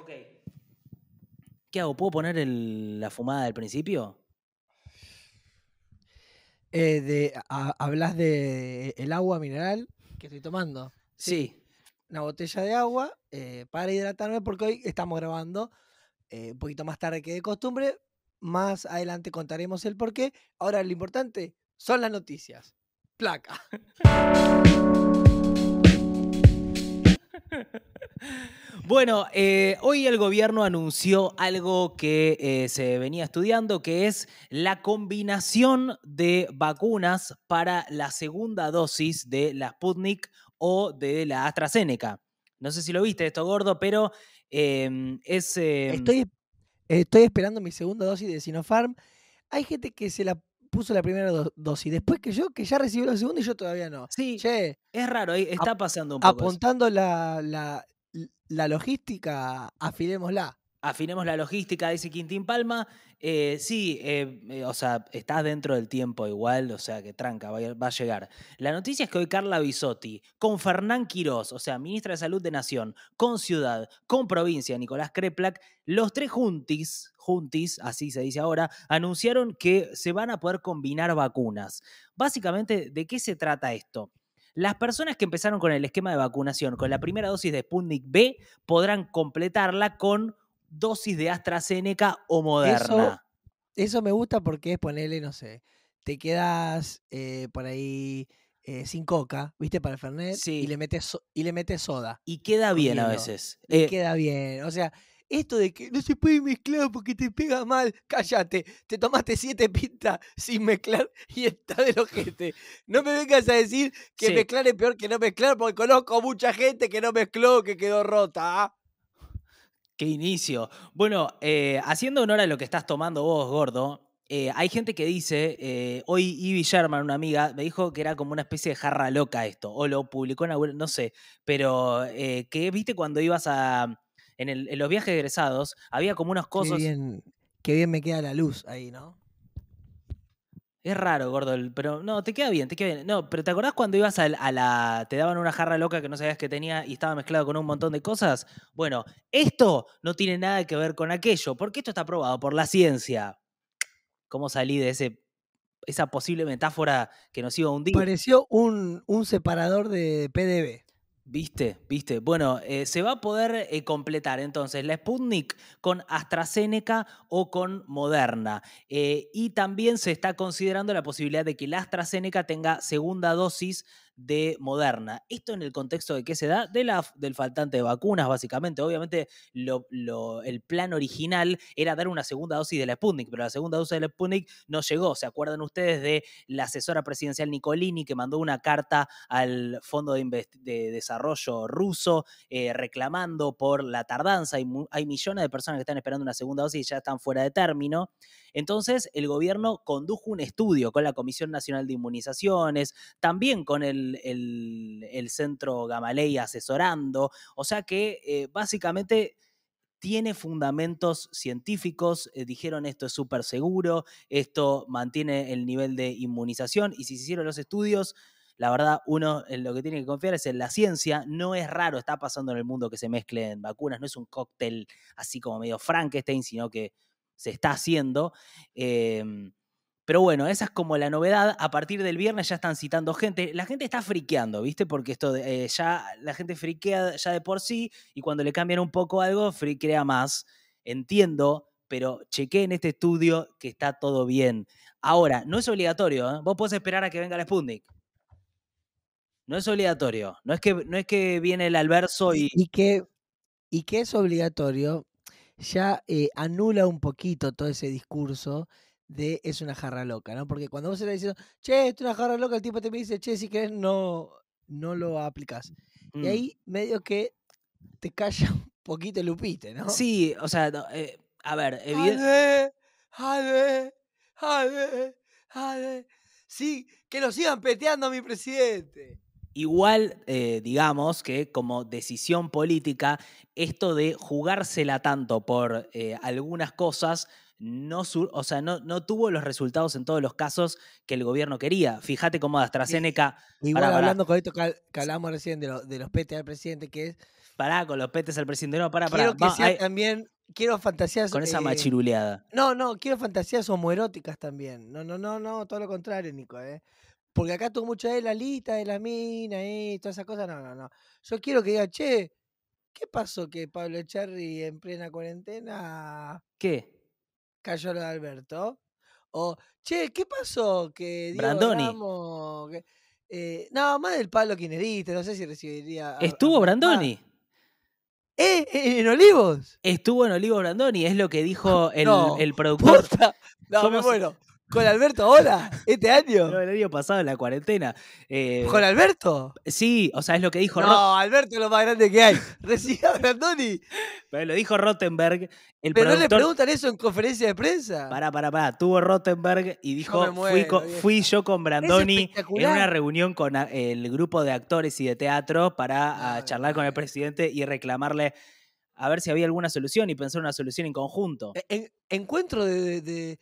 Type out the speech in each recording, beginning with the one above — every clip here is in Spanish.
Ok. ¿Qué hago? ¿Puedo poner el- la fumada del principio? Eh, de, a- hablas de el agua mineral que estoy tomando. Sí. Una botella de agua eh, para hidratarme porque hoy estamos grabando eh, un poquito más tarde que de costumbre. Más adelante contaremos el por qué. Ahora lo importante son las noticias. Placa. Bueno, eh, hoy el gobierno anunció algo que eh, se venía estudiando, que es la combinación de vacunas para la segunda dosis de la Sputnik o de la AstraZeneca. No sé si lo viste esto, gordo, pero eh, es... eh, Estoy, estoy esperando mi segunda dosis de Sinopharm. Hay gente que se la puso la primera do- dosis. Después que yo, que ya recibió la segunda y yo todavía no. Sí, Che, es raro, está pasando un poco. apuntando la, la, la logística, afilémosla. Afinemos la logística, dice Quintín Palma. Eh, sí, eh, eh, o sea, estás dentro del tiempo igual, o sea, que tranca, va a, va a llegar. La noticia es que hoy Carla Bisotti, con Fernán Quirós, o sea, ministra de Salud de Nación, con Ciudad, con Provincia, Nicolás Kreplak, los tres juntis, juntis, así se dice ahora, anunciaron que se van a poder combinar vacunas. Básicamente, ¿de qué se trata esto? Las personas que empezaron con el esquema de vacunación con la primera dosis de Sputnik B podrán completarla con dosis de AstraZeneca o Moderna. Eso me gusta porque es ponerle, no sé, te quedas eh, por ahí eh, sin coca, ¿viste? Para el Fernet. Sí. Y le metes, y le metes soda. Y queda bien a veces. Y Eh, queda bien. O sea, esto de que no se puede mezclar porque te pega mal, cállate. Te tomaste siete pintas sin mezclar y está del ojete. No me vengas a decir que Sí. mezclar es peor que no mezclar porque conozco mucha gente que no mezcló, que quedó rota. ¿ah? Qué inicio. Bueno, eh, haciendo honor a lo que estás tomando vos, gordo, eh, hay gente que dice, eh, hoy Ivy Sherman, una amiga, me dijo que era como una especie de jarra loca esto, o lo publicó en alguna, no sé, pero eh, que viste cuando ibas a, en, el- en los viajes egresados, había como unas Qué cosas... bien, qué bien me queda la luz ahí, ¿no? Es raro, gordo, pero no, te queda bien, te queda bien. No, pero ¿te acordás cuando ibas al- a, la. te daban una jarra loca que no sabías que tenía y estaba mezclado con un montón de cosas? Bueno, esto no tiene nada que ver con aquello, porque esto está probado por la ciencia. ¿Cómo salí de ese, esa posible metáfora que nos iba a hundir? Pareció un, un separador de PDB. ¿Viste? ¿Viste? Bueno, eh, se va a poder eh, completar entonces la Sputnik con AstraZeneca o con Moderna. Eh, y también se está considerando la posibilidad de que la AstraZeneca tenga segunda dosis de Moderna. Esto en el contexto de qué se da? De la, del faltante de vacunas, básicamente. Obviamente, el plan original era dar una segunda dosis de la Sputnik, pero la segunda dosis de la Sputnik no llegó. ¿Se acuerdan ustedes de la asesora presidencial Nicolini que mandó una carta al Fondo de, Desarrollo ruso eh, reclamando por la tardanza? Hay, hay millones de personas que están esperando una segunda dosis y ya están fuera de término. Entonces, el gobierno condujo un estudio con la Comisión Nacional de Inmunizaciones, también con el, el- Centro Gamalei asesorando. O sea que eh, básicamente tiene fundamentos científicos, eh, dijeron esto es súper seguro, esto mantiene el nivel de inmunización y si se hicieron los estudios, la verdad uno en lo que tiene que confiar es en la ciencia, no es raro, está pasando en el mundo que se mezclen vacunas, no es un cóctel así como medio Frankenstein, sino que se está haciendo. em, pero bueno, esa es como la novedad. A partir del viernes ya están citando gente. La gente está friqueando, ¿viste? Porque esto de, eh, ya la gente friquea ya de por sí y cuando le cambian un poco algo, friquea más. Entiendo, pero chequé en este estudio que está todo bien. Ahora, no es obligatorio, ¿eh? Vos podés esperar a que venga la Sputnik. No es obligatorio. No es que, no es que viene el alverso y. Y que, y que es obligatorio, ya eh, anula un poquito todo ese discurso de es una jarra loca, ¿no? Porque cuando vos estás diciendo, che, es una jarra loca, el tipo te dice, che, si querés no, no lo aplicás. Mm. Y ahí medio que te calla un poquito el upite, ¿no? Sí, o sea, no, eh, a ver, evidente. ¡Ale! ¡Ale! ¡Ale! ¡Ale! Sí, que lo sigan peteando a mi presidente. Igual, eh, digamos que como decisión política, esto de jugársela tanto por eh, algunas cosas, no, sur- o sea, no, no tuvo los resultados en todos los casos que el gobierno quería. Fíjate cómo AstraZeneca, Igual Pará, pará. hablando con esto que, que hablábamos recién de, lo- de los PTA del presidente, que es Pará, con los petes al presidente. No, pará, pará. Quiero que Va, sea ahí- también. Quiero fantasías. con esa eh, machiruleada. No, no, quiero fantasías homoeróticas también. No, no, no, no, todo lo contrario, Nico, ¿eh? Porque acá tuvo mucho de la lista de la mina y todas esas cosas. No, no, no. Yo quiero que diga, che, ¿qué pasó que Pablo Cherry en plena cuarentena ¿Qué? Cayó lo de Alberto? O, che, ¿qué pasó que Diego Brandoni. Ramos, que- eh, no, más del palo quinerista, no sé si recibiría. a- Estuvo Brandoni. ¡Eh! ¿En Olivos? Estuvo en Olivo Brandoni, es lo que dijo el, No, el productor. ¡Posta! No, ¿Cómo me muero. ¿Con Alberto ahora? ¿Este año? No, el año pasado en la cuarentena. Eh, ¿Con Alberto? sí, o sea, es lo que dijo Ro- No, Alberto es lo más grande que hay. Recibe a Brandoni. pero lo dijo Rottenberg, el Pero no le preguntan eso en conferencia de prensa. Pará, pará, pará. Tuvo Rottenberg y dijo, fui, muero, yo con Brandoni en una reunión con el grupo de actores y de teatro para charlar con el presidente y reclamarle a ver si había alguna solución y pensar una solución en conjunto. E- en- encuentro de, de- de-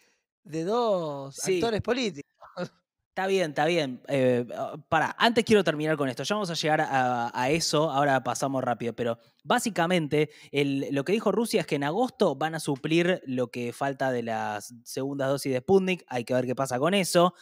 de dos Sí. actores políticos. Está bien, está bien. Eh, para, antes quiero terminar con esto. Ya vamos a llegar a, a eso, ahora pasamos rápido, pero básicamente el- lo que dijo Rusia es que en agosto van a suplir lo que falta de las segundas dosis de Sputnik, hay que ver qué pasa con eso.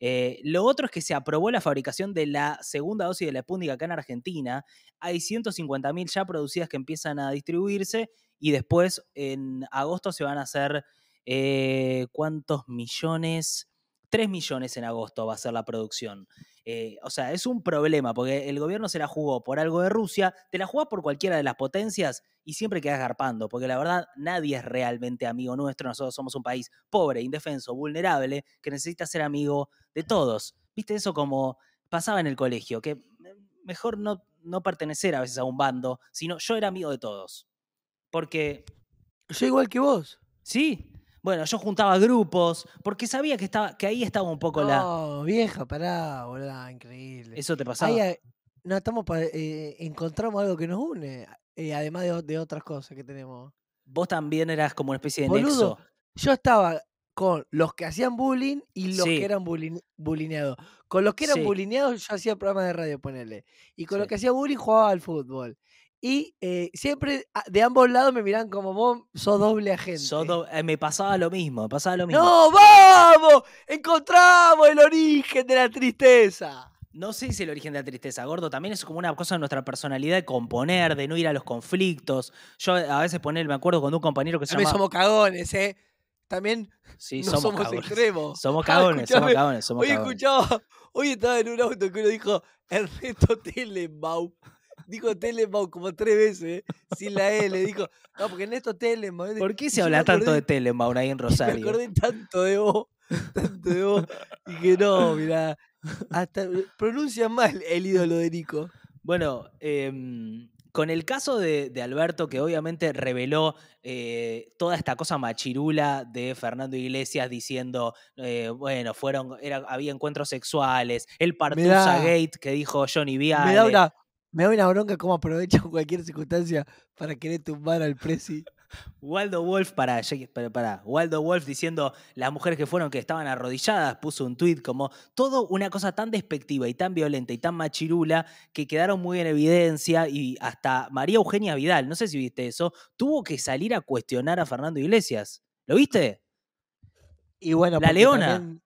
Eh, lo otro es que se aprobó la fabricación de la segunda dosis de la Sputnik acá en Argentina. Hay 150.000 ya producidas que empiezan a distribuirse y después en agosto se van a hacer, eh, ¿cuántos millones? 3 millones en agosto va a ser la producción. Eh, o sea, es un problema porque el gobierno se la jugó por algo de Rusia, te la jugás por cualquiera de las potencias y siempre quedas garpando, porque la verdad nadie es realmente amigo nuestro, nosotros somos un país pobre, indefenso, vulnerable, que necesita ser amigo de todos. ¿Viste eso como pasaba en el colegio? Que mejor no, no pertenecer a veces a un bando, sino yo era amigo de todos. Porque Yo igual que vos. Sí. Bueno, yo juntaba grupos porque sabía que, estaba, que ahí estaba un poco la. No, vieja, pará, boludo, increíble. Eso te pasaba. Ahí, eh, no, estamos pa- eh, encontramos algo que nos une, eh, además de, de otras cosas que tenemos. Vos también eras como una especie de Boludo, nexo. yo estaba con los que hacían bullying y los Sí. que eran bullying, bulineados. Con los que eran Sí. bulineados yo hacía programas de radio, ponele. Y con los que hacía bullying jugaba al fútbol. Y eh, siempre a- de ambos lados me miran como vos sos doble agente. Sos do- eh, me pasaba lo mismo, me pasaba lo mismo. ¡No, vamos! ¡Encontramos el origen de la tristeza! No sé si el origen de la tristeza, gordo, también es como una cosa de nuestra personalidad de componer, de no ir a los conflictos. Yo a veces poner, me acuerdo con un compañero que se También llama... somos cagones, ¿eh? También Sí, no somos, somos, cagones. extremos. Somos Ah, cagones, somos cagones, somos Hoy cagones. escuchaba, hoy estaba en un auto que uno dijo Ernesto Telenbau. Dijo Telenbau como tres veces, sin la L. Dijo, no, porque Ernesto Telenbau. ¿Por qué se me habla tanto de Telemaur ahí en Me Rosario? acordé tanto de vos, tanto de vos. Y que no, mirá, hasta pronuncia mal el ídolo de Nico. Bueno, em, con el caso de, de Alberto, que obviamente reveló eh, toda esta cosa machirula de Fernando Iglesias diciendo, eh, bueno, fueron, era, había encuentros sexuales, el Partusa Gate que dijo Johnny Viale. Me da, una, me da una bronca cómo aprovechan cualquier circunstancia para querer tumbar al Prezi. Waldo Wolf, para, para, Waldo Wolf diciendo las mujeres que fueron que estaban arrodilladas, puso un tuit como todo una cosa tan despectiva y tan violenta y tan machirula que quedaron muy en evidencia y hasta María Eugenia Vidal, no sé si viste eso, tuvo que salir a cuestionar a Fernando Iglesias. ¿Lo viste? Y bueno, La Leona. también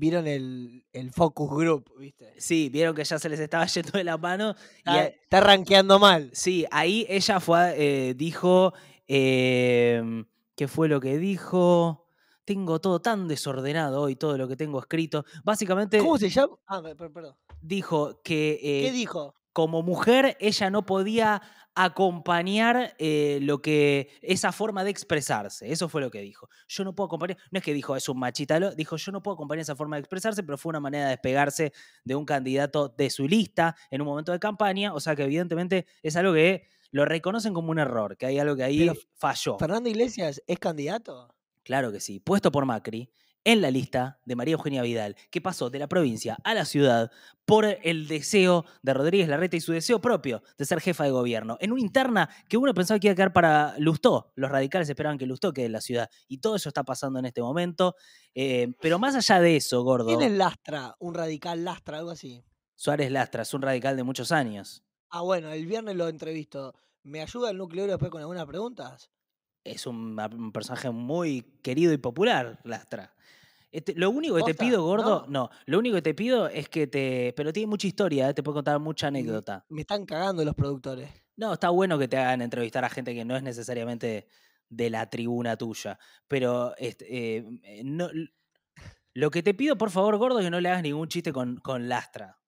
Vieron el, el focus group, ¿viste? Sí, vieron que ya se les estaba yendo de la mano. Y Está, rankeando mal. sí, ahí ella fue, eh, dijo, em, ¿qué fue lo que dijo? Tengo todo tan desordenado hoy, todo lo que tengo escrito. Básicamente ¿Cómo se llama? Ah, per- per- perdón. dijo que eh, ¿Qué dijo? Como mujer ella no podía acompañar eh, lo que esa forma de expresarse. Eso fue lo que dijo. Yo no puedo acompañar, no es que dijo es un machita, lo- dijo yo no puedo acompañar esa forma de expresarse, pero fue una manera de despegarse de un candidato de su lista en un momento de campaña, o sea que evidentemente es algo que lo reconocen como un error, que hay algo que ahí Pero falló. ¿Fernando Iglesias es candidato? Claro que sí, puesto por Macri en la lista de María Eugenia Vidal, que pasó de la provincia a la ciudad por el deseo de Rodríguez Larreta y su deseo propio de ser jefa de gobierno. En una interna que uno pensaba que iba a quedar para Lustó. Los radicales esperaban que Lustó quede en la ciudad. Y todo eso está pasando en este momento. Eh, pero más allá de eso, gordo, ¿Quién es Lastra? Un radical Lastra, algo así. Suárez Lastra es un radical de muchos años. Ah, bueno, el viernes lo entrevisto. ¿Me ayuda el núcleo después con algunas preguntas? Es un, personaje muy querido y popular, Lastra. Este, lo único que te pido, gordo, No. no. lo único que te pido es que te. Pero tiene mucha historia, ¿eh? te puedo contar mucha anécdota. Me están cagando los productores. No, está bueno que te hagan entrevistar a gente que no es necesariamente de la tribuna tuya. Pero este, eh, eh, no, lo que te pido, por favor, gordo, es que no le hagas ningún chiste con, con Lastra.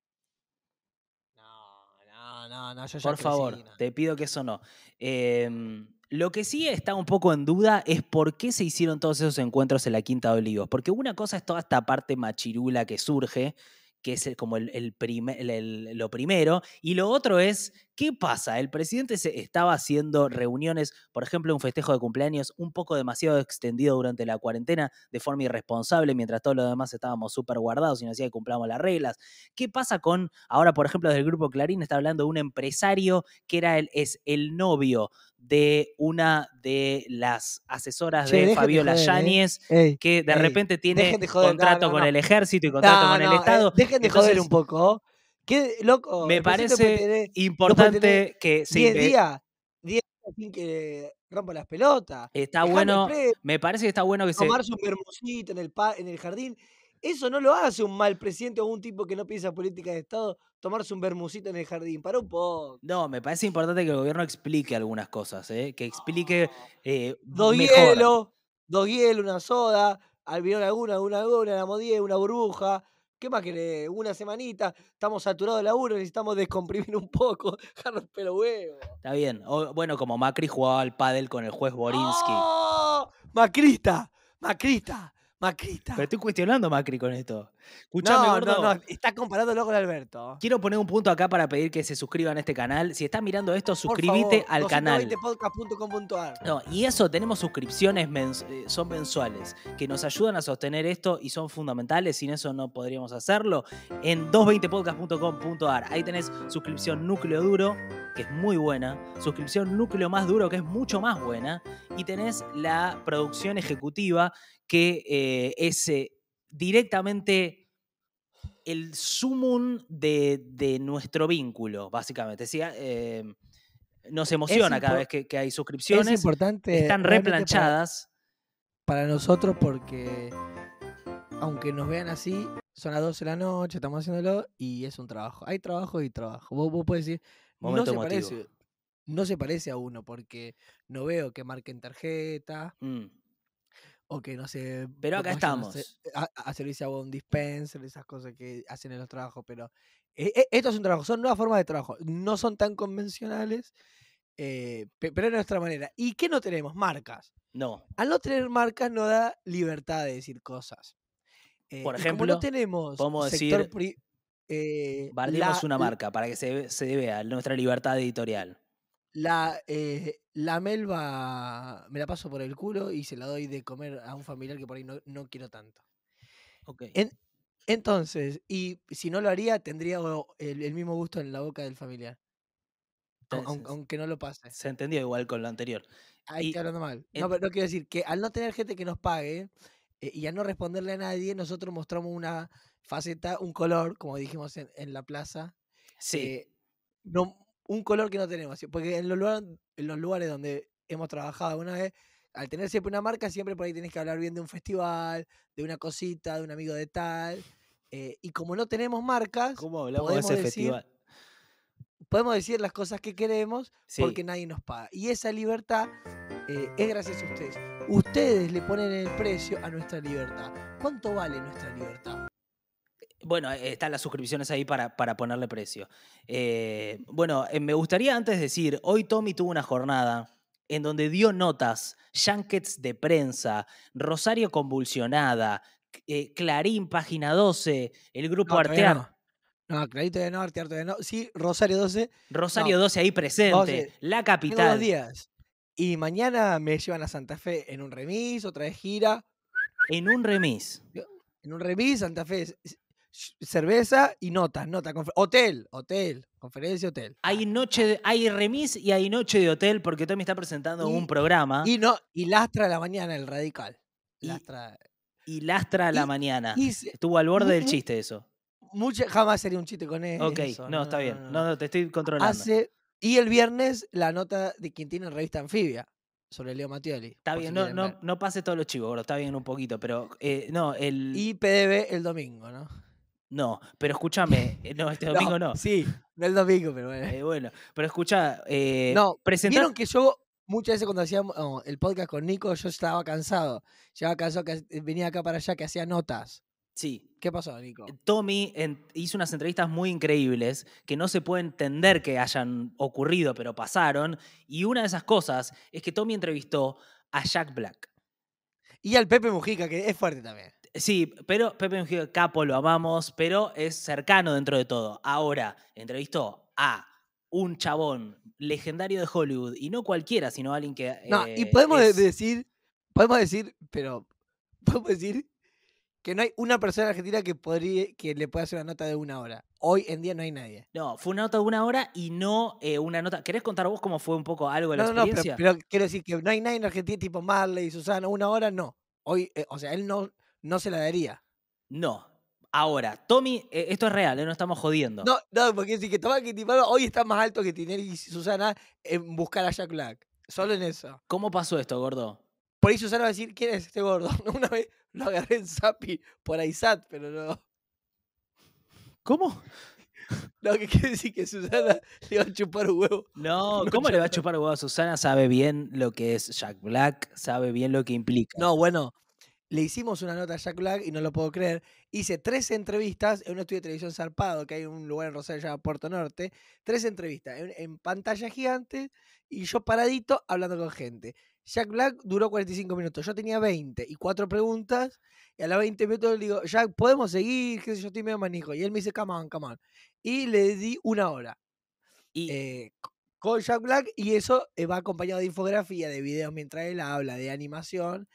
No, no, no, no, yo ya Por favor, crecí, no. te pido que eso no. Em, lo que sí está un poco en duda es por qué se hicieron todos esos encuentros en la Quinta de Olivos. Porque una cosa es toda esta parte machirula que surge, que es como el, el prime- el- el- lo primero, y lo otro es, ¿qué pasa? El presidente se estaba haciendo reuniones, por ejemplo, un festejo de cumpleaños un poco demasiado extendido durante la cuarentena, de forma irresponsable, mientras todos los demás estábamos súper guardados y nos decía que cumplamos las reglas. ¿Qué pasa con, ahora por ejemplo, desde el grupo Clarín está hablando de un empresario que era el, es el novio de una de las asesoras Che, de Fabiola ¿eh? Yáñez, que de ey, repente tiene de joder, contrato no, con no. el ejército y contrato con el eh, Estado. dejen de joder un Entonces, poco. ¿Qué, loco? me parece importante que se 10 inve- días, 10 días sin que rompa las pelotas. Está bueno, me parece que está bueno que se... tomarse un bermucito en el, pa- en el jardín. Eso no lo hace un mal presidente o un tipo que no piensa política de Estado, tomarse un bermucito en el jardín. Para un poco. No, me parece importante que el gobierno explique algunas cosas, ¿eh? que explique eh, Dos mejor. hielos, dos hielos, una soda, albión laguna, una laguna, una modie, una burbuja. ¿Qué más querés? Una semanita, estamos saturados de laburo, necesitamos descomprimir un poco, dejar pelo huevo. Está bien. O, bueno, como Macri jugaba al pádel con el juez Borinsky. ¡Oh! Macrista, Macrista, Macrista. Pero estoy cuestionando a Macri con esto. Escuchame, No, gordo. no, no, está comparándolo con Alberto. Quiero poner un punto acá para pedir que se suscriban a este canal. Si estás mirando esto, suscríbete al canal. 220podcast.com.ar. No, y eso, tenemos suscripciones, mens- eh, son mensuales, que nos ayudan a sostener esto y son fundamentales, sin eso no podríamos hacerlo. En 220podcast.com.ar, ahí tenés suscripción núcleo duro, que es muy buena, suscripción núcleo más duro, que es mucho más buena, y tenés la producción ejecutiva, que eh, es eh, directamente el sumum de, de nuestro vínculo, básicamente. ¿sí? Eh, nos emociona cada vez que, que hay Es suscripciones. importante. Están replanchadas. Para, para nosotros porque, aunque nos vean así, son las 12 de la noche, estamos haciéndolo y es un trabajo. Hay trabajo y trabajo. Vos, vos podés decir, no se, emotivo. parece, no se parece a uno porque no veo que marquen tarjeta Mm. O que no sé. Pero acá vayan a, hacer- estamos. a, a servirse a un dispenser, esas cosas que hacen en los trabajos. Pero eh, eh, esto es un trabajo, son nuevas formas de trabajo. No son tan convencionales, eh, pe- pero es nuestra manera. ¿Y qué no tenemos? Marcas. No. Al no tener marcas nos da libertad de decir cosas. Eh, Por y como ejemplo, no tenemos podemos sector decir, eh, la- una marca para que se vea nuestra libertad editorial. La, eh, la melva me la paso por el culo y se la doy de comer a un familiar que por ahí no, no quiero tanto. Ok. En- entonces, y si no lo haría, tendría el, el mismo gusto en la boca del familiar. Entonces, aunque no lo pase. Se entendió igual con lo anterior. Ahí y estoy hablando mal. en- No, pero no quiero decir que al no tener gente que nos pague eh, y al no responderle a nadie, nosotros mostramos una faceta, un color, como dijimos en, en la plaza. Sí. eh, no, un color que no tenemos. Porque en los, lugares, en los lugares donde hemos trabajado alguna vez, al tener siempre una marca, siempre por ahí tenés que hablar bien de un festival, de una cosita, de un amigo de tal. eh, y como no tenemos marcas, ¿Cómo hablamos de podemos ese decir festival? podemos decir las cosas que queremos Sí. porque nadie nos paga. Y esa libertad eh, es gracias a ustedes. Ustedes le ponen el precio a nuestra libertad. ¿Cuánto vale nuestra libertad? Bueno, eh, están las suscripciones ahí para, para ponerle precio. Eh, bueno, eh, me gustaría antes decir, hoy Tommy tuvo una jornada en donde dio notas, junkets de prensa, Rosario convulsionada, eh, Clarín, página 12, el grupo No, Artear, no. No, Clarito de no, Artearte de no. Sí, Rosario 12. Rosario No. 12 ahí presente, 12. la Tengo capital. dos días. Y mañana me llevan a Santa Fe en un remis, otra vez gira. En un remis. En un remis, Santa Fe, cerveza y notas, nota, hotel, hotel, conferencia, hotel. Hay noche, de- hay remis y hay noche de hotel porque Tommy está presentando un programa y, no, y lastra a la mañana el radical. Y- Lastra. lastra a la y- mañana. Estuvo al borde del chiste eso. Mucha, jamás sería un chiste con eso. Ok, no, está bien. No, no, te estoy controlando. Hace, Y el viernes la nota de quien tiene en revista Anfibia sobre Leo Mattioli. Está bien, si no, no, no pase todos los chivos, gordo, está bien un poquito, pero eh, no, el... Y PDB el domingo, ¿no? No, pero escúchame, eh, no, este domingo no. Sí, no el domingo, pero bueno. Eh, bueno, pero escucha, eh, no, presentar... vieron que yo muchas veces cuando hacíamos oh, el podcast con Nico, yo estaba cansado. Llegaba cansado que eh, venía acá para allá que hacía notas. Sí, ¿Qué pasó, Nico? Tommy en- hizo unas entrevistas muy increíbles que no se puede entender que hayan ocurrido, pero pasaron. Y una de esas cosas es que Tommy entrevistó a Jack Black. Y al Pepe Mujica, que es fuerte también. Sí, pero Pepe Mujica Capo lo amamos, pero es cercano dentro de todo. Ahora, entrevistó a un chabón legendario de Hollywood y no cualquiera, sino alguien que. No, y eh, podemos es- decir, podemos decir, pero podemos decir que no hay una persona en Argentina que podría, que le pueda hacer una nota de una hora. Hoy en día no hay nadie. No, fue una nota de una hora y no eh, una nota. ¿Querés contar vos cómo fue un poco algo de la No, no, no, pero, experiencia? pero quiero decir que no hay nadie en Argentina tipo Marley, Susana, una hora no. Hoy, eh, o sea, él no, no se la daría. No. Ahora, Tommy, eh, esto es real, eh, no estamos jodiendo. No, no, porque si que Tomás Quintipano hoy está más alto que Tinelli y Susana en buscar a Jack Black. Solo en eso. ¿Cómo pasó esto, gordo? Por ahí Susana va a decir, ¿quién es este gordo? Una vez lo agarré en Zapi por Aizat, pero no. ¿Cómo? No, que quiere decir que Susana le va a chupar un huevo. No, ¿cómo le va a chupar huevo a Susana? Sabe bien lo que es Jack Black, sabe bien lo que implica. No, bueno, le hicimos una nota a Jack Black y no lo puedo creer. Hice tres entrevistas en un estudio de televisión zarpado, que hay un lugar en Rosario llamado Puerto Norte. Tres entrevistas en, en pantalla gigante y yo paradito hablando con gente. Jack Black duró 45 minutos. Yo tenía 20 y cuatro preguntas. Y a los 20 minutos le digo, Jack, ¿podemos seguir? ¿Qué sé yo? Estoy medio manijo. Y él me dice, come on, come on. Y le di una hora. Y eh, con Jack Black y eso eh, va acompañado de infografía, de videos mientras él habla, de animación.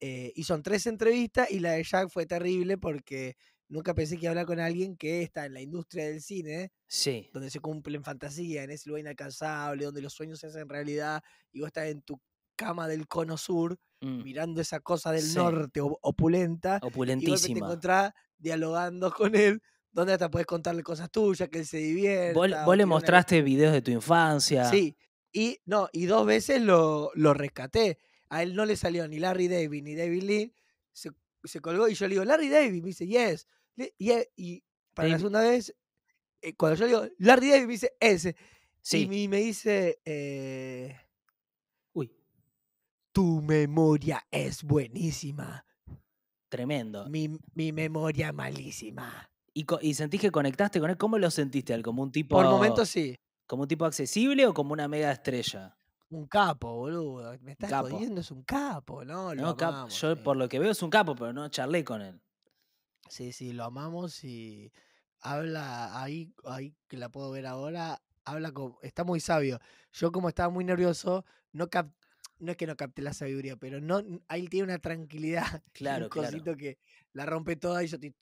Eh, y son tres entrevistas y la de Jack fue terrible porque nunca pensé que iba a hablar con alguien que está en la industria del cine, sí, donde se cumplen fantasías, en ese lugar inalcanzable, donde los sueños se hacen realidad y vos estás en tu cama del cono sur mm, mirando esa cosa del Sí. norte opulenta y de golpe te opulentísima. encontrás dialogando con él, donde hasta puedes contarle cosas tuyas, que él se divierta. Vos, le una mostraste videos de tu infancia. Sí, y no, y dos veces lo, lo rescaté. A él no le salió ni Larry David ni David Lee. Se, se colgó y yo le digo, Larry David, me dice, yes. Y, e- y para la segunda vez, eh, cuando yo le digo, Larry David, me dice, ese. Sí. Y me, me dice, eh, Uy, tu memoria es buenísima. tremendo. Mi, mi memoria malísima. ¿Y, y sentís que conectaste con él? ¿Cómo lo sentiste? ¿Como un tipo, Por momentos sí. como un tipo accesible o como una mega estrella? Un capo, boludo. Me estás capo. jodiendo, es un capo, ¿no? Lo No, cap- amamos, yo por lo que veo es un capo, pero no charlé con él. Sí, sí, lo amamos y habla ahí, ahí que la puedo ver ahora, habla como, está muy sabio. Yo como estaba muy nervioso, no cap- no es que no capté la sabiduría, pero no, ahí tiene una tranquilidad, Claro, un claro. cosito que la rompe toda y yo estoy-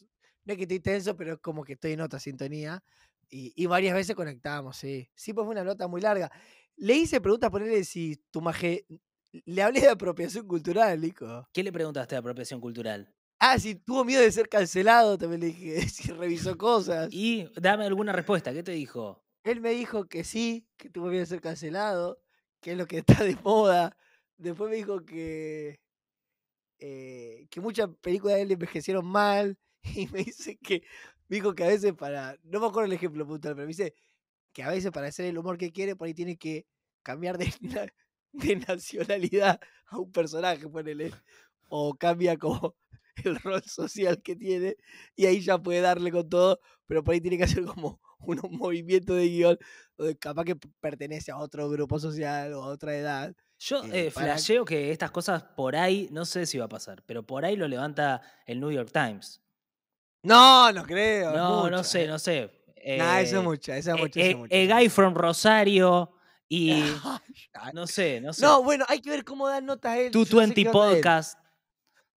no es que estoy tenso, pero es como que estoy en otra sintonía y, y varias veces conectamos, sí. Sí, pues fue una nota muy larga. Le hice preguntas él si tu maje, le hablé de apropiación cultural, Nico. ¿Qué le preguntaste de apropiación cultural? Ah, si tuvo miedo de ser cancelado, también le dije, si revisó cosas. Y dame alguna respuesta. ¿Qué te dijo? Él me dijo que sí, que tuvo miedo de ser cancelado, que es lo que está de moda. Después me dijo que, eh, que muchas películas de él envejecieron mal. Y me dice que, me dijo que a veces para, no me acuerdo el ejemplo puntual, pero me dice que a veces para hacer el humor que quiere, por ahí tiene que cambiar de, na- de nacionalidad a un personaje, ponele. O cambia como el rol social que tiene y ahí ya puede darle con todo, pero por ahí tiene que hacer como un movimiento de guion donde capaz que pertenece a otro grupo social o a otra edad. Yo Eh, eh, para- flasheo que estas cosas por ahí, no sé si va a pasar, pero por ahí lo levanta el New York Times. No, no creo. No, no sé, eh. no sé. Nah, eso es Eh, mucho, eso es mucho. eso es mucho, eso es guy from Rosario y no sé, no sé. No, bueno, hay que ver cómo dan notas él. Tu yo no sé 20 qué onda él. podcast.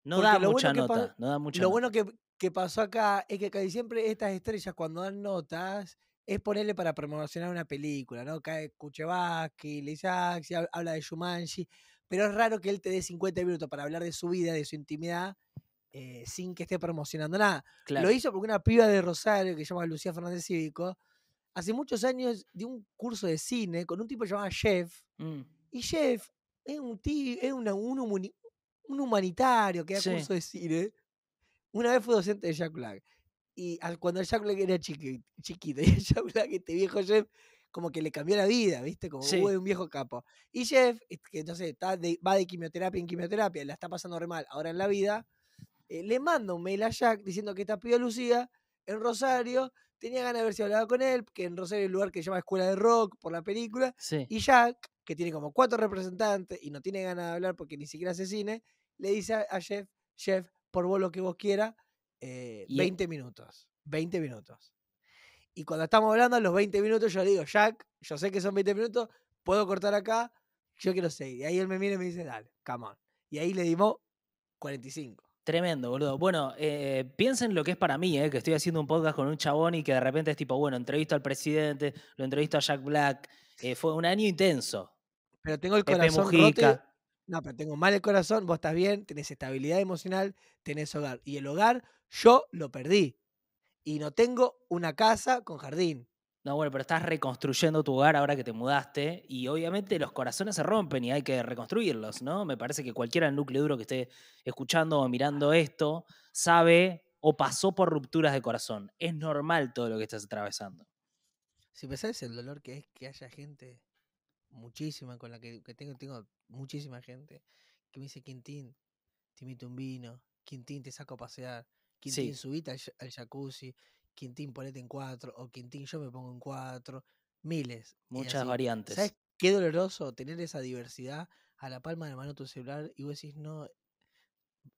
No da lo mucha bueno nota, no da mucha Lo nota. bueno que, que pasó acá es que casi siempre estas estrellas cuando dan notas es ponerle para promocionar una película, ¿no? Cae Kuchevaski, le dice Axi, hab- habla de Shumanji, pero es raro que él te dé 50 minutos para hablar de su vida, de su intimidad, eh, sin que esté promocionando nada. Claro. Lo hizo porque una piba de Rosario que se llama Lucía Fernández Cívico hace muchos años di un curso de cine con un tipo llamado Jeff. Mm, Y Jeff es un tío, es una- un, humani- un humanitario que da Sí. curso de cine. Una vez fue docente de Jack Black. Y al- cuando Jack Black era chiqui- chiquito, y Jack Black, este viejo Jeff, como que le cambió la vida, ¿viste? Como Sí. "Uy, un viejo capo. Y Jeff, que sé, está de- va de quimioterapia en quimioterapia, la está pasando re mal ahora en la vida, eh, le manda un mail a Jack diciendo que esta piba Lucía en Rosario tenía ganas de ver si hablaba con él, que en Rosario hay un lugar que se llama Escuela de Rock por la película, sí. y Jack, que tiene como cuatro representantes y no tiene ganas de hablar porque ni siquiera hace cine, le dice a, Jeff, Jeff, por vos lo que vos quieras, eh, Y e 20 minutos. 20 minutos. Y cuando estamos hablando, a los 20 minutos yo le digo, Jack, yo sé que son 20 minutos, puedo cortar acá, yo quiero seguir. Y ahí él me mira y me dice, dale, come on. Y ahí le dimos 45. Tremendo, boludo. Bueno, eh, piensen lo que es para mí, eh, que estoy haciendo un podcast con un chabón y que de repente es tipo, bueno, entrevisto al presidente, lo entrevisto a Jack Black. eh, fue un año intenso. Pero tengo el corazón roto. No, pero tengo mal el corazón, vos estás bien, tenés estabilidad emocional, tenés hogar. Y el hogar, yo lo perdí. Y no tengo una casa con jardín. No, bueno, pero estás reconstruyendo tu hogar ahora que te mudaste y obviamente los corazones se rompen y hay que reconstruirlos, ¿no? Me parece que cualquiera núcleo duro que esté escuchando o mirando esto sabe o pasó por rupturas de corazón. Es normal todo lo que estás atravesando. Si pensás el dolor que es que haya gente, muchísima con la que, que tengo, tengo muchísima gente, que me dice, Quintín, te invito un vino, Quintín, te saco a pasear, Quintín, Sí. subite al jacuzzi, Quintín, ponete en cuatro, o Quintín, yo me pongo en cuatro, miles. Muchas variantes. ¿Sabes qué doloroso tener esa diversidad a la palma de la mano de tu celular y vos decís, no,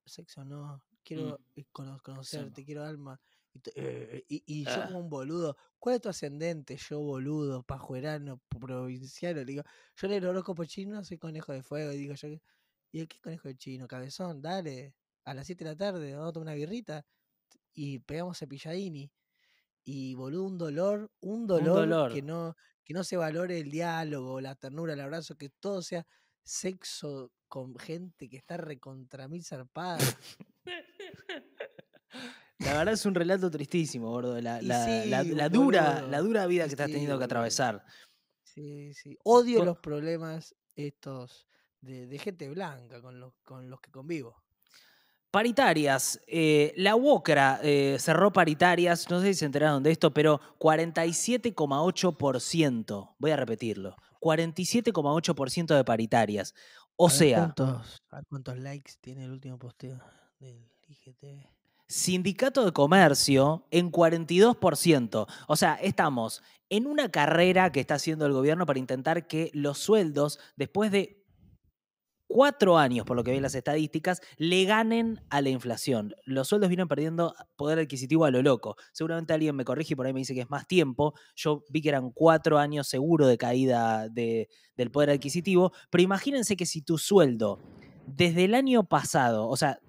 sexo no, quiero eh, cono- conocerte, no. quiero alma. Y, eh, y- y yo Ah. como un boludo, ¿cuál es tu ascendente? Yo boludo, pajuerano, provinciano, le digo, yo en el horóscopo chino soy conejo de fuego, y digo yo, ¿y qué conejo de chino? Cabezón, dale, a las 7 de la tarde, vamos a tomar una birrita y pegamos cepilladini. Y boludo, un dolor, un dolor, dolor. que no, que no se valore el diálogo, la ternura, el abrazo, que todo sea sexo con gente que está recontra mil zarpada. La verdad es un relato tristísimo, gordo. La, la- la- sí, la dura, la dura vida que estás sí, teniendo que atravesar. Sí, sí. Odio los problemas estos de, de gente blanca con los, con los que convivo. Paritarias. eh, la UOCRA eh, cerró paritarias, no sé si se enteraron de esto, pero 47,8%. Voy a repetirlo. 47,8% de paritarias. O A sea, ¿cuántos, a cuántos likes tiene el último posteo del IGTV? sindicato de comercio en 42%. O sea, estamos en una carrera que está haciendo el gobierno para intentar que los sueldos, después de cuatro años, por lo que ven las estadísticas, le ganen a la inflación. Los sueldos vienen perdiendo poder adquisitivo a lo loco. Seguramente alguien me corrige y por ahí me dice que es más tiempo. Yo vi que eran cuatro años seguro de caída de- del poder adquisitivo, pero imagínense que si tu sueldo desde el año pasado, o sea,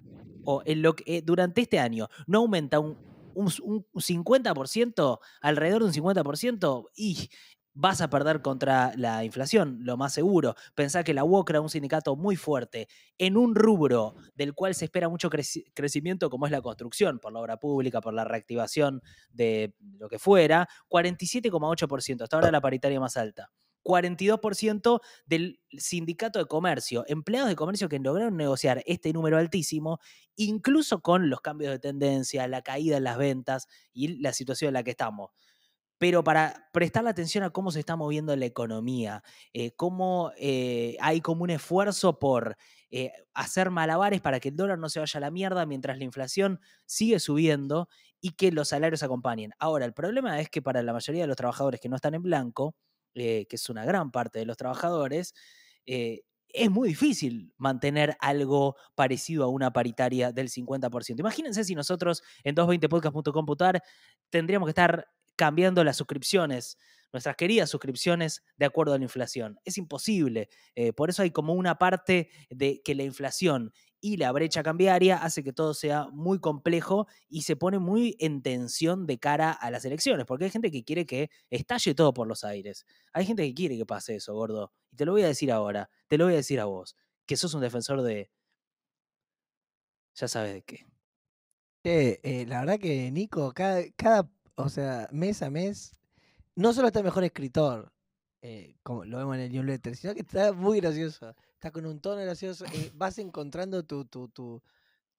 o en lo que, eh, durante este año, no aumenta un, un, un 50%, alrededor de un 50%, y vas a perder contra la inflación, lo más seguro. Pensá que la UOCRA, un sindicato muy fuerte, en un rubro del cual se espera mucho creci- crecimiento, como es la construcción, por la obra pública, por la reactivación de lo que fuera, 47,8%, hasta ahora la paritaria más alta. 42% del sindicato de comercio, empleados de comercio que lograron negociar este número altísimo, incluso con los cambios de tendencia, la caída en las ventas y la situación en la que estamos pero para prestar la atención a cómo se está moviendo la economía, eh, cómo eh, hay como un esfuerzo por eh, hacer malabares para que el dólar no se vaya a la mierda mientras la inflación sigue subiendo y que los salarios acompañen. Ahora, el problema es que para la mayoría de los trabajadores que no están en blanco, que es una gran parte de los trabajadores, es muy difícil mantener algo parecido a una paritaria del 50%. Imagínense si nosotros en 220podcast.com.ar tendríamos que estar cambiando las suscripciones, nuestras queridas suscripciones, de acuerdo a la inflación. Es imposible. eh, por eso hay como una parte de que la inflación y la brecha cambiaria hace que todo sea muy complejo y se pone muy en tensión de cara a las elecciones, porque hay gente que quiere que estalle todo por los aires. Hay gente que quiere que pase eso, gordo. Y te lo voy a decir ahora, te lo voy a decir a vos, que sos un defensor de... Ya sabes de qué. Eh, la verdad que Nico, cada, o sea, mes a mes, no solo está mejor escritor, eh, como lo vemos en el newsletter, sino que está muy gracioso. Está con un tono gracioso. eh, vas encontrando tu, tu, tu,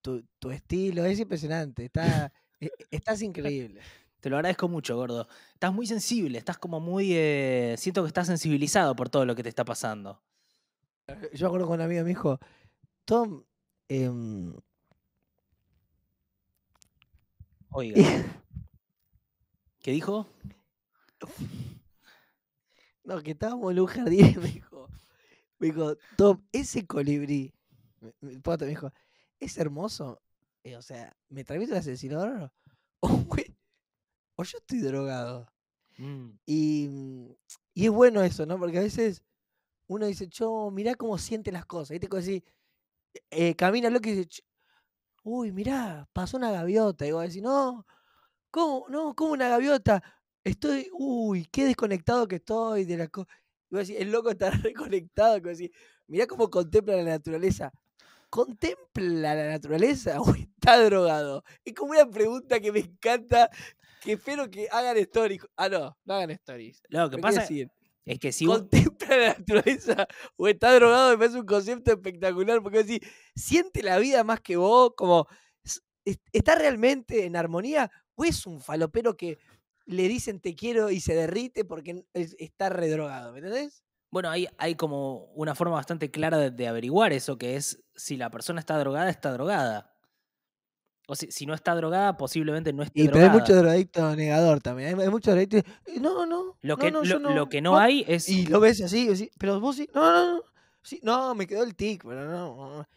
tu, tu estilo. Es impresionante. Está, eh, estás increíble. Te lo agradezco mucho, gordo. Estás muy sensible, estás como muy... eh, siento que estás sensibilizado por todo lo que te está pasando. Yo me acuerdo con un amigo me dijo, Tom, em, Oiga. ¿Qué dijo? no, que estábamos en un jardín y me dijo, me dijo, Tom, ese colibrí, me, me- dijo, es hermoso. eh, o sea, ¿me transmite un asesino? O, o yo estoy drogado. Mm, Y, mm, y es bueno eso, ¿no? Porque a veces uno dice, yo, mirá cómo siente las cosas. Y te decís, eh, camina loco y dice, "Ch- uy, mirá, pasó una gaviota. Y vos decís, no, ¿cómo? No, ¿cómo una gaviota? Estoy, uy, qué desconectado que estoy de la cosa. El loco está reconectado. Vos decís, mirá cómo contempla la naturaleza. ¿Contempla la naturaleza o está drogado? Es como una pregunta que me encanta, que espero que hagan stories. Ah, no, no hagan stories. Lo que pasa decir, es que si vos... contempla la naturaleza o está drogado me parece un concepto espectacular porque así siente la vida más que vos como está realmente en armonía o es un falopero que le dicen te quiero y se derrite porque es- está redrogado ¿me entendés? Bueno, hay, hay como una forma bastante clara de, de averiguar eso, que es si la persona está drogada, está drogada. O si, si no está drogada, posiblemente no esté y pero drogada. hay mucho drogadicto negador también hay, hay mucho drogadicto "Eh, no no Lo no, que no, lo, yo lo que no vos-". hay es... y lo ves así, así, pero vos sí no no no sí, no me quedó el tic pero no, no.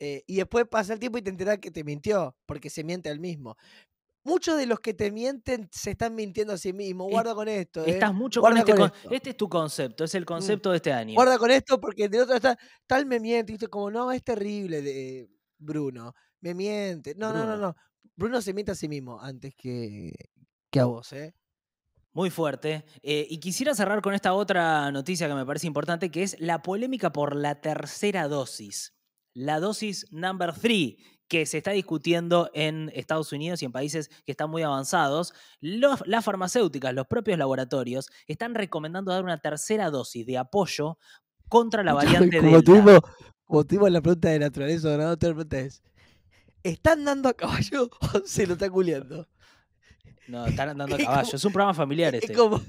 Eh, y después pasa el tiempo y te enterás que te mintió, porque se miente al mismo. Muchos de los que te mienten se están mintiendo a sí mismos. Guarda con esto. ¿eh? Estás mucho con este... con esto. este es tu concepto, es el concepto de este año. Guarda con esto porque de otro está, tal me miente. Y tú como, no, es terrible de Bruno. Me miente. No, no, no, no. Bruno se miente a sí mismo antes que, que a vos, ¿eh? Muy fuerte. Eh, y quisiera cerrar con esta otra noticia que me parece importante, que es la polémica por la tercera dosis. La dosis number three, que se está discutiendo en Estados Unidos y en países que están muy avanzados. Los- las farmacéuticas, los propios laboratorios, están recomendando dar una tercera dosis de apoyo contra la variante como Delta. tuvimos, como tuvimos la pregunta de naturaleza, ¿no? Otra pregunta es, ¿están dando a caballo o se lo está culeando? No, están andando a Es como- caballo. Es un programa familiar Es este. como,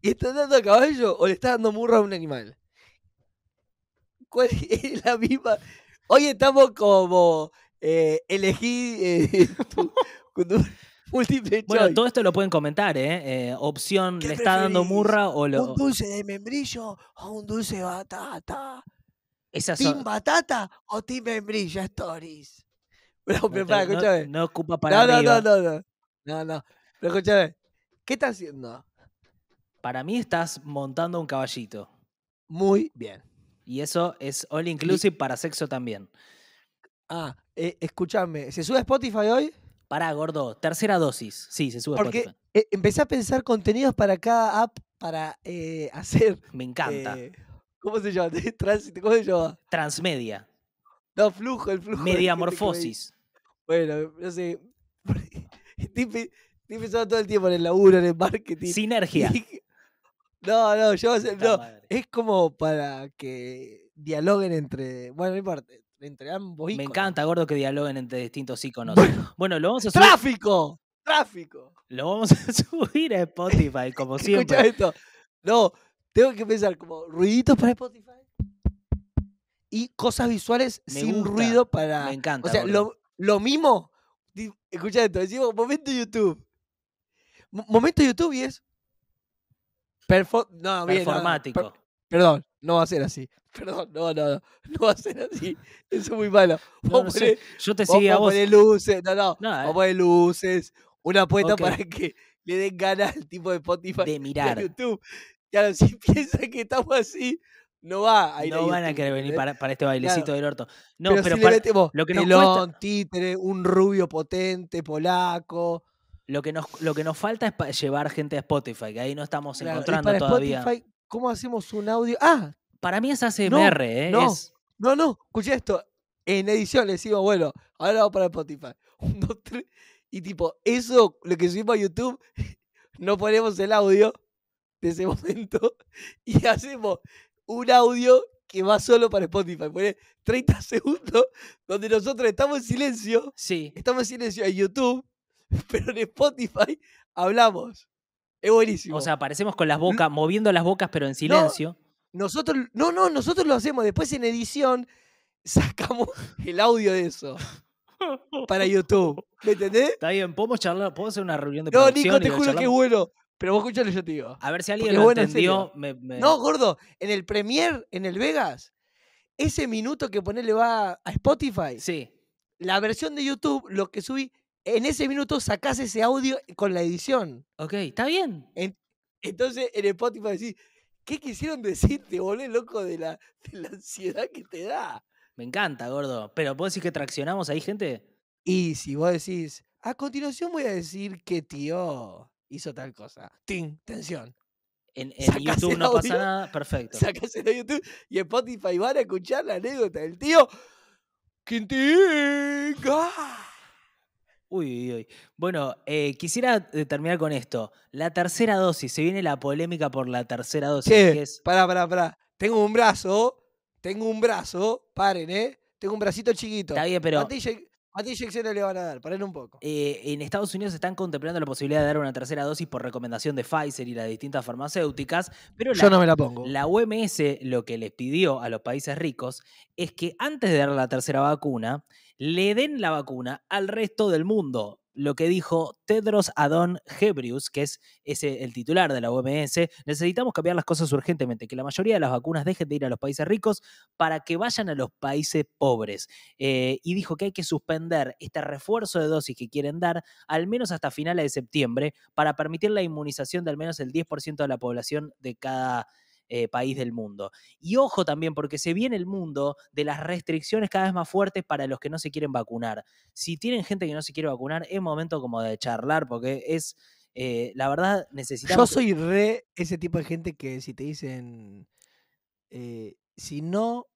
¿están dando a caballo o le está dando murra a un animal? ¿Cuál es la misma? Hoy estamos como eh, elegí eh, tu, tu múltiple Bueno, choice. todo esto lo pueden comentar, ¿eh? Eh, opción, ¿Qué ¿le está dando murra o lo...? ¿Un dulce de membrillo o un dulce de batata? Esas ¿Team son- batata o team membrillo stories? Pero, no pero te- pará, no- escúchame. no ocupa para No, no, arriba. no, no, no. No, no. Pero escúchame. ¿Qué está haciendo? Para mí estás montando un caballito. Muy bien. Y eso es all inclusive para sexo también. Ah, eh, escúchame. ¿Se sube a Spotify hoy? Pará, gordo. Tercera dosis. Sí, se sube a Porque Spotify. eh, empecé a pensar contenidos para cada app para eh, hacer. Me encanta. eh, ¿Cómo se llama? Tránsito, ¿Cómo se llama? Transmedia. No, flujo, el flujo. Mediamorfosis. Bueno, no sé. Estoy, estoy pensando todo el tiempo en el laburo, en el marketing. Sinergia. y No, no, yo no, es como para que dialoguen entre. Bueno, no importa. Entre ambos Me íconos. encanta, gordo, que dialoguen entre distintos iconos. Bueno, lo vamos a subir, ¡Tráfico! ¡Tráfico! lo vamos a subir a Spotify, como Escucha siempre. esto. No, tengo que pensar como ruiditos para Spotify y cosas visuales Me sin gusta, ruido para. me encanta, O sea, gordo. lo, lo mismo. Escucha esto, decimos momento YouTube. Mo- momento YouTube y es. Perfo no, bien, no, Performático. per- perdón, no va a ser así. Perdón, no, no, no. No va a ser así. Eso es muy malo. No, a poner- Yo te vamos seguí a a vos. poner luces. No, no. No, Vamos a eh, poner luces. Una apuesta para que le den ganas al tipo de Spotify de mirar. YouTube. Claro, si piensan que estamos así, no va a ir No van a querer venir para, para este bailecito del orto. No, pero, pero, si para- le metemos lo que nos telón, títere, un rubio potente, polaco. Lo, que nos, lo que nos falta es llevar gente a Spotify, que ahí no estamos claro, encontrando para todavía. Spotify, ¿cómo hacemos un audio? Ah, Para mí es ASMR, ¿eh? no. Es- no, no, escuché esto. En edición le decimos, bueno, ahora vamos para Spotify. Un, dos, tres. Y tipo, eso, lo que subimos a YouTube, no ponemos el audio, de ese momento y hacemos un audio que va solo para Spotify. Pone 30 segundos donde nosotros estamos en silencio. Sí. Estamos en silencio en YouTube, pero en Spotify hablamos. Es buenísimo. O sea, aparecemos con las bocas, moviendo las bocas, pero en silencio. nosotros, no, no, nosotros lo hacemos. Después en edición sacamos el audio de eso para YouTube. ¿Me entendés? Está bien, podemos charlar, podemos hacer una reunión de No, Nico, te juro que es bueno. Pero vos escuchalo, yo te digo. A ver si alguien lo bueno, entendió. me- me- No, gordo, en el Premiere, en el Vegas, ese minuto que ponerle va a Spotify, Sí. la versión de YouTube, lo que subí, en ese minuto sacás ese audio con la edición. Ok, está bien. Entonces en Spotify decís, ¿qué quisieron decir? Te volvés loco de la, de la ansiedad que te da. Me encanta, gordo. Pero ¿puedo decir que traccionamos ahí, gente? Y si vos decís, a continuación voy a decir que tío hizo tal cosa. ¡Tin! Tensión. En, YouTube no pasa nada. Perfecto. Sacás en YouTube y en Spotify van a escuchar la anécdota del tío. ¡Quintín! ¡Ah! Uy, uy, uy. Bueno, eh, quisiera eh, terminar con esto. La tercera dosis. Se viene la polémica por la tercera dosis. Che, que es- pará, pará, pará. Tengo un brazo, tengo un brazo, paren, ¿eh? Tengo un bracito chiquito. Está bien, pero ¿Cuántas inye- cuántas inyecciones le van a dar? Paren un poco. eh, en Estados Unidos están contemplando la posibilidad de dar una tercera dosis por recomendación de Pfizer y las distintas farmacéuticas. Pero la, Yo no me la pongo. La OMS lo que les pidió a los países ricos es que antes de dar la tercera vacuna, le den la vacuna al resto del mundo. Lo que dijo Tedros Adon Ghebreyesus, que es el titular de la OMS, necesitamos cambiar las cosas urgentemente, que la mayoría de las vacunas dejen de ir a los países ricos para que vayan a los países pobres. Eh, y dijo que hay que suspender este refuerzo de dosis que quieren dar al menos hasta finales de septiembre para permitir la inmunización de al menos el 10% de la población de cada eh, país del mundo. Y ojo también, porque se viene el mundo de las restricciones cada vez más fuertes para los que no se quieren vacunar. Si tienen gente que no se quiere vacunar, es momento como de charlar, porque es, eh, la verdad, Yo necesitamos... soy re ese tipo de gente que si te dicen, eh, si no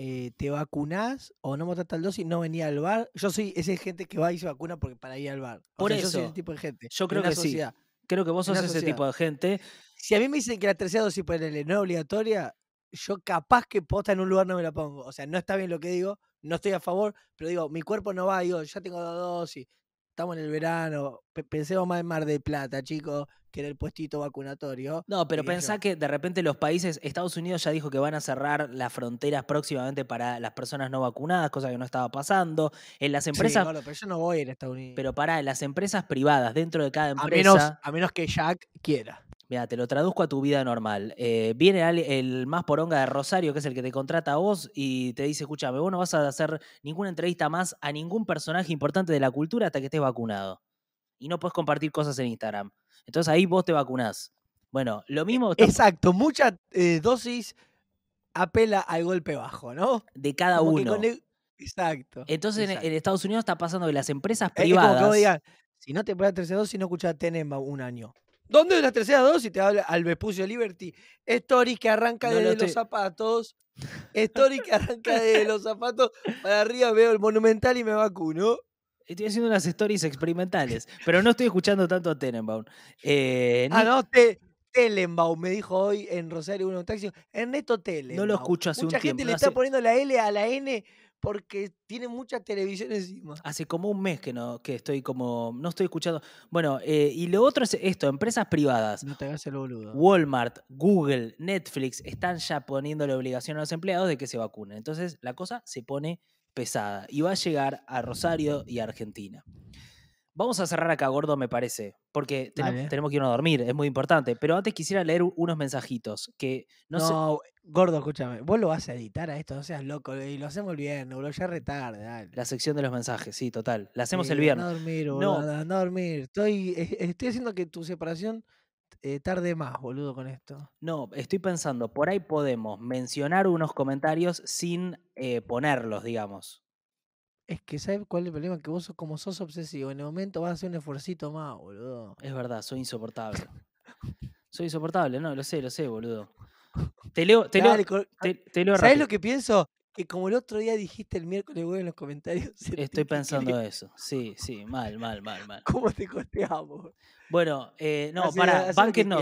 eh, te vacunás o no mataste tal dosis, no venía al bar. Yo soy esa gente que va y se vacuna porque para ir al bar. O Por sea, yo soy eso, ese tipo de gente. yo creo que sí. Creo que vos sos ese tipo de gente. Si a mí me dicen que la tercera dosis ponele, no es obligatoria, yo capaz que posta en un lugar no me la pongo. O sea, no está bien lo que digo, no estoy a favor, pero digo, mi cuerpo no va, digo, ya tengo dos dosis, estamos en el verano, pe- pensemos más en Mar del Plata, chicos, que en el puestito vacunatorio. No, pero pensá yo. que de repente los países, Estados Unidos ya dijo que van a cerrar las fronteras próximamente para las personas no vacunadas, cosa que no estaba pasando. En las Sí, empresas, gordo, pero yo no voy a ir a Estados Unidos. pero para las empresas privadas, dentro de cada a, empresa, menos, a menos que Jack quiera. Mira, te lo traduzco a tu vida normal. Eh, viene el más poronga de Rosario, que es el que te contrata a vos, y te dice, escúchame, vos no vas a hacer ninguna entrevista más a ningún personaje importante de la cultura hasta que estés vacunado. Y no puedes compartir cosas en Instagram. Entonces ahí vos te vacunás. Bueno, lo mismo está Exacto, mucha eh, dosis apela al golpe bajo, ¿no? de cada Como uno. el- Exacto. Entonces en-. Estados Unidos está pasando que las empresas Es- es como que privadas. vos digas, si no te pones tercera dosis, no escuchás Tenema un año. ¿Dónde es la tercera dosis? Te habla al Vespucio Liberty. Story que arranca No desde los zapatos. Story que arranca desde los zapatos para arriba, veo el monumental y me vacuno. Estoy haciendo unas stories experimentales, pero no estoy escuchando tanto a Tenenbaum. Eh, Ah, no, te, Telenbaum me dijo hoy en Rosario uno taxi. Ernesto Telenbaum. No lo escucho hace un Mucha gente tiempo, le está poniendo la L a la N porque tiene mucha televisión encima. Hace como un mes que no, que estoy como. No estoy escuchando. Bueno, eh, y lo otro es esto: empresas privadas. No te hagas el boludo. Walmart, Google, Netflix están ya poniendo la obligación a los empleados de que se vacunen. Entonces la cosa se pone pesada y va a llegar a Rosario y a Argentina. Vamos a cerrar acá, gordo, me parece, porque tenemos que irnos a dormir, es muy importante. Pero antes quisiera leer unos mensajitos que no, No, gordo, escúchame. Vos lo vas a editar a esto, no seas loco. Y lo hacemos el viernes, boludo. Ya retarde, dale. La sección de los mensajes, sí, total. La hacemos Sí, el viernes. A dormir, No. boludo. Anda a dormir. Estoy, estoy haciendo que tu separación eh, tarde más, boludo, con esto. No, estoy pensando, por ahí podemos mencionar unos comentarios sin eh, ponerlos, digamos. Es que, ¿sabes cuál es el problema? Que vos sos, como sos obsesivo, en el momento vas a hacer un esfuercito más, boludo. Es verdad, soy insoportable. soy insoportable, no, lo sé, lo sé, boludo. Te leo, te leo, Dale, cor- te, te leo ¿Sabés rápido. lo que pienso? que como el otro día dijiste el miércoles vuelve en los comentarios. Estoy pensando quería- eso. Sí, sí, mal, mal, mal, mal. ¿Cómo te costeamos? Bueno, eh, no, para,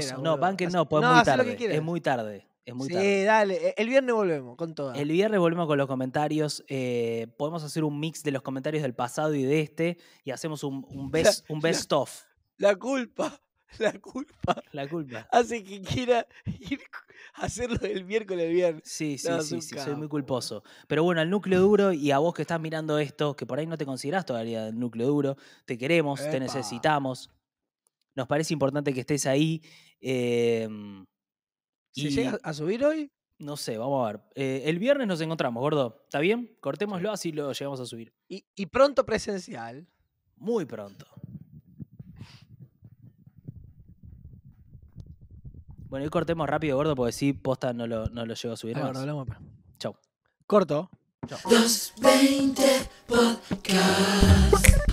quieras, no, boludo. bánquennos, Hacé- pues es no, muy tarde. Es muy tarde. Es muy sí, tarde. dale. El viernes volvemos con toda. El viernes volvemos con los comentarios. eh, podemos hacer un mix de los comentarios del pasado y de este y hacemos un, un best, un la- best of. La culpa, la culpa La culpa. hace que quiera ir a hacerlo el miércoles el viernes. Sí, sí, No, sí, un sí, soy muy culposo. Pero bueno, al núcleo duro y a vos que estás mirando esto, que por ahí no te considerás todavía del núcleo duro, te queremos, te necesitamos. Nos parece importante que estés ahí. em, ¿Se y llega a subir hoy? no sé, vamos a ver. Eh, el viernes nos encontramos, gordo. ¿Está bien? Cortémoslo así lo llegamos a subir. Y, y pronto presencial. Muy pronto. Bueno, y cortemos rápido, gordo, porque sí, posta no lo, no lo llego a subir Dale, más. gordo, hablamos. Chau. Corto. Los 20 Podcast.